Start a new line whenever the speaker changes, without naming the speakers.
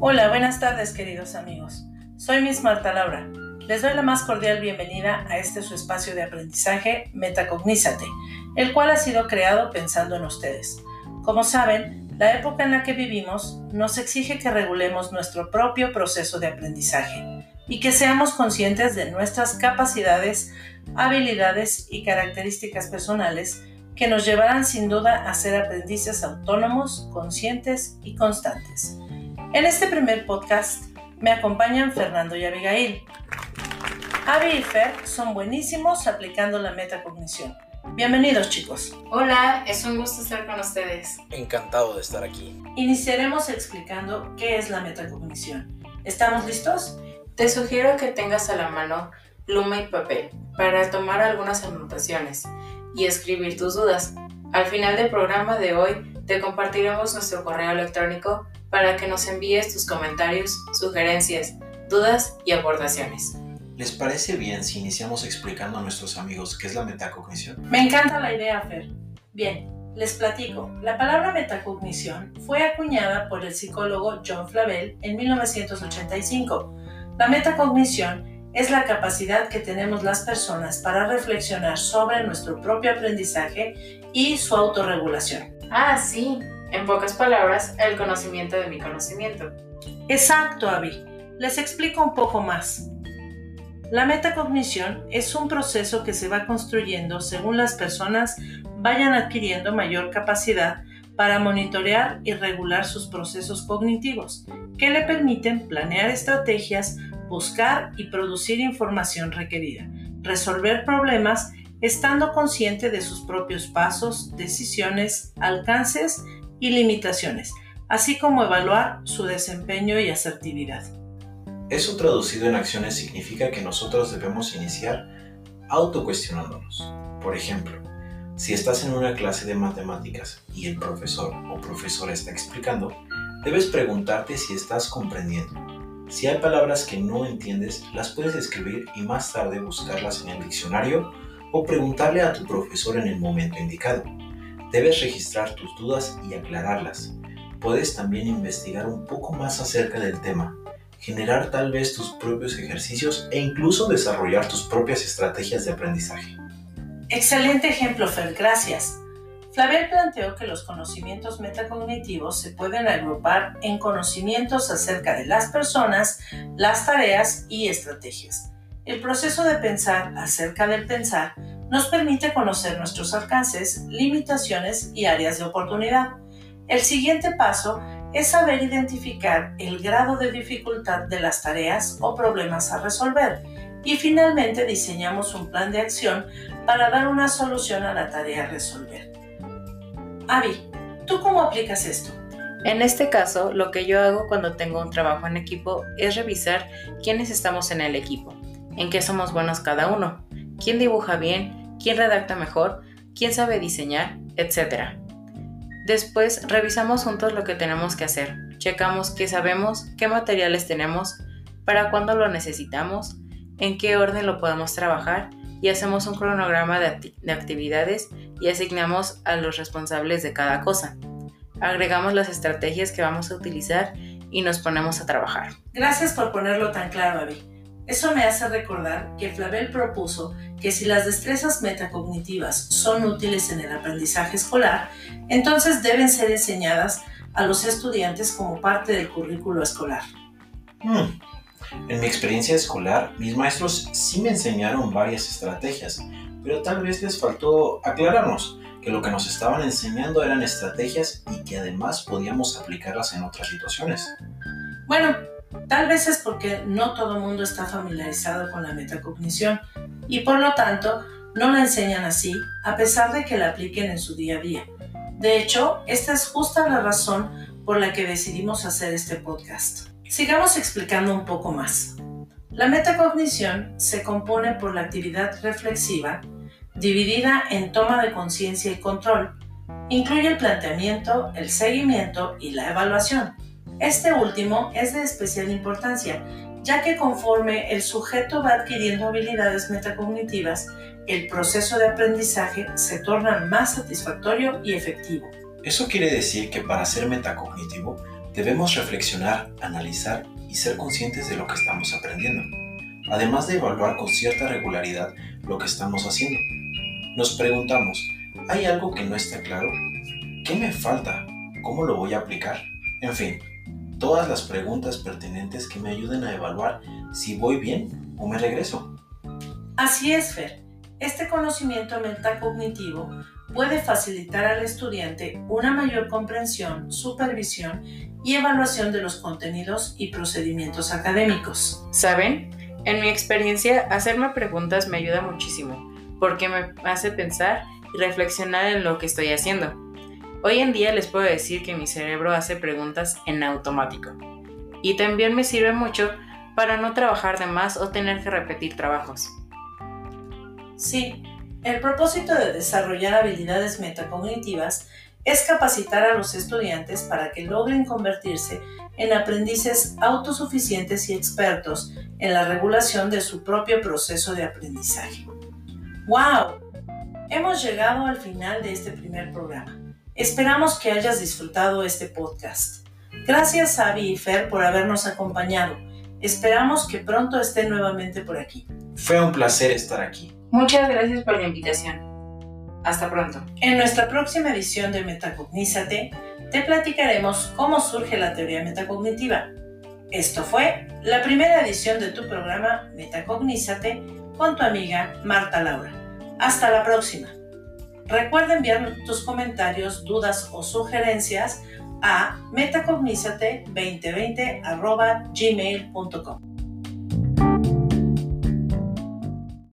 Hola, buenas tardes queridos amigos. Soy Miss Marta Laura. Les doy la más cordial bienvenida a este su espacio de aprendizaje Metacognízate, el cual ha sido creado pensando en ustedes. Como saben, la época en la que vivimos nos exige que regulemos nuestro propio proceso de aprendizaje y que seamos conscientes de nuestras capacidades, habilidades y características personales que nos llevarán sin duda a ser aprendices autónomos, conscientes y constantes. En este primer podcast me acompañan Fernando y Abigail. Avi y Fer son buenísimos aplicando la metacognición. Bienvenidos chicos.
Hola, es un gusto estar con ustedes.
Encantado de estar aquí.
Iniciaremos explicando qué es la metacognición. ¿Estamos listos?
Te sugiero que tengas a la mano pluma y papel para tomar algunas anotaciones y escribir tus dudas. Al final del programa de hoy te compartiremos nuestro correo electrónico para que nos envíes tus comentarios, sugerencias, dudas y aportaciones.
¿Les parece bien si iniciamos explicando a nuestros amigos qué es la metacognición?
Me encanta la idea, Fer. Bien, les platico. La palabra metacognición fue acuñada por el psicólogo John Flavel en 1985. La metacognición es la capacidad que tenemos las personas para reflexionar sobre nuestro propio aprendizaje y su autorregulación.
Ah, sí. En pocas palabras, el conocimiento de mi conocimiento.
Exacto, Avi. Les explico un poco más. La metacognición es un proceso que se va construyendo según las personas vayan adquiriendo mayor capacidad para monitorear y regular sus procesos cognitivos, que le permiten planear estrategias, buscar y producir información requerida, resolver problemas estando consciente de sus propios pasos, decisiones, alcances y limitaciones, así como evaluar su desempeño y asertividad.
Eso traducido en acciones significa que nosotros debemos iniciar autocuestionándonos. Por ejemplo, si estás en una clase de matemáticas y el profesor o profesora está explicando, debes preguntarte si estás comprendiendo. Si hay palabras que no entiendes, las puedes escribir y más tarde buscarlas en el diccionario o preguntarle a tu profesor en el momento indicado. Debes registrar tus dudas y aclararlas. Puedes también investigar un poco más acerca del tema, generar tal vez tus propios ejercicios e incluso desarrollar tus propias estrategias de aprendizaje.
Excelente ejemplo, Fer, gracias. Flavel planteó que los conocimientos metacognitivos se pueden agrupar en conocimientos acerca de las personas, las tareas y estrategias. El proceso de pensar acerca del pensar nos permite conocer nuestros alcances, limitaciones y áreas de oportunidad. El siguiente paso es saber identificar el grado de dificultad de las tareas o problemas a resolver y finalmente diseñamos un plan de acción para dar una solución a la tarea a resolver. Avi, ¿tú cómo aplicas esto?
En este caso, lo que yo hago cuando tengo un trabajo en equipo es revisar quiénes estamos en el equipo, en qué somos buenos cada uno, quién dibuja bien, quién redacta mejor, quién sabe diseñar, etc. Después revisamos juntos lo que tenemos que hacer, checamos qué sabemos, qué materiales tenemos, para cuándo lo necesitamos, en qué orden lo podemos trabajar y hacemos un cronograma de, de, actividades y asignamos a los responsables de cada cosa. Agregamos las estrategias que vamos a utilizar y nos ponemos a trabajar.
Gracias por ponerlo tan claro, Abby. Eso me hace recordar que Flavel propuso que si las destrezas metacognitivas son útiles en el aprendizaje escolar, entonces deben ser enseñadas a los estudiantes como parte del currículo escolar.
Hmm. En mi experiencia escolar, mis maestros sí me enseñaron varias estrategias, pero tal vez les faltó aclararnos que lo que nos estaban enseñando eran estrategias y que además podíamos aplicarlas en otras situaciones.
Bueno, Tal vez es porque no todo el mundo está familiarizado con la metacognición y por lo tanto no la enseñan así, a pesar de que la apliquen en su día a día. De hecho, esta es justa la razón por la que decidimos hacer este podcast. Sigamos explicando un poco más. La metacognición se compone por la actividad reflexiva, dividida en toma de conciencia y control. Incluye el planteamiento, el seguimiento y la evaluación. Este último es de especial importancia, ya que conforme el sujeto va adquiriendo habilidades metacognitivas, el proceso de aprendizaje se torna más satisfactorio y efectivo.
Eso quiere decir que para ser metacognitivo Debemos reflexionar, analizar y ser conscientes de lo que estamos aprendiendo, además de evaluar con cierta regularidad lo que estamos haciendo. Nos preguntamos, ¿hay algo que no está claro? ¿Qué me falta? ¿Cómo lo voy a aplicar? En fin, todas las preguntas pertinentes que me ayuden a evaluar si voy bien o me regreso.
Así es, Fer. Este conocimiento metacognitivo puede facilitar al estudiante una mayor comprensión, supervisión y evaluación de los contenidos y procedimientos académicos.
¿Saben? En mi experiencia, hacerme preguntas me ayuda muchísimo, porque me hace pensar y reflexionar en lo que estoy haciendo. Hoy en día les puedo decir que mi cerebro hace preguntas en automático. Y también me sirve mucho para no trabajar de más o tener que repetir trabajos.
Sí, el propósito de desarrollar habilidades metacognitivas es capacitar a los estudiantes para que logren convertirse en aprendices autosuficientes y expertos en la regulación de su propio proceso de aprendizaje. ¡Wow! Hemos llegado al final de este primer programa. Esperamos que hayas disfrutado este podcast. Gracias a Abby y Fer por habernos acompañado. Esperamos que pronto estén nuevamente por aquí.
Fue un placer estar aquí.
Muchas gracias por la invitación. Hasta pronto.
En nuestra próxima edición de Metacognízate, te platicaremos cómo surge la teoría metacognitiva. Esto fue la primera edición de tu programa Metacognízate con tu amiga Marta Laura. Hasta la próxima. Recuerda enviar tus comentarios, dudas o sugerencias a metacognízate2020.gmail.com.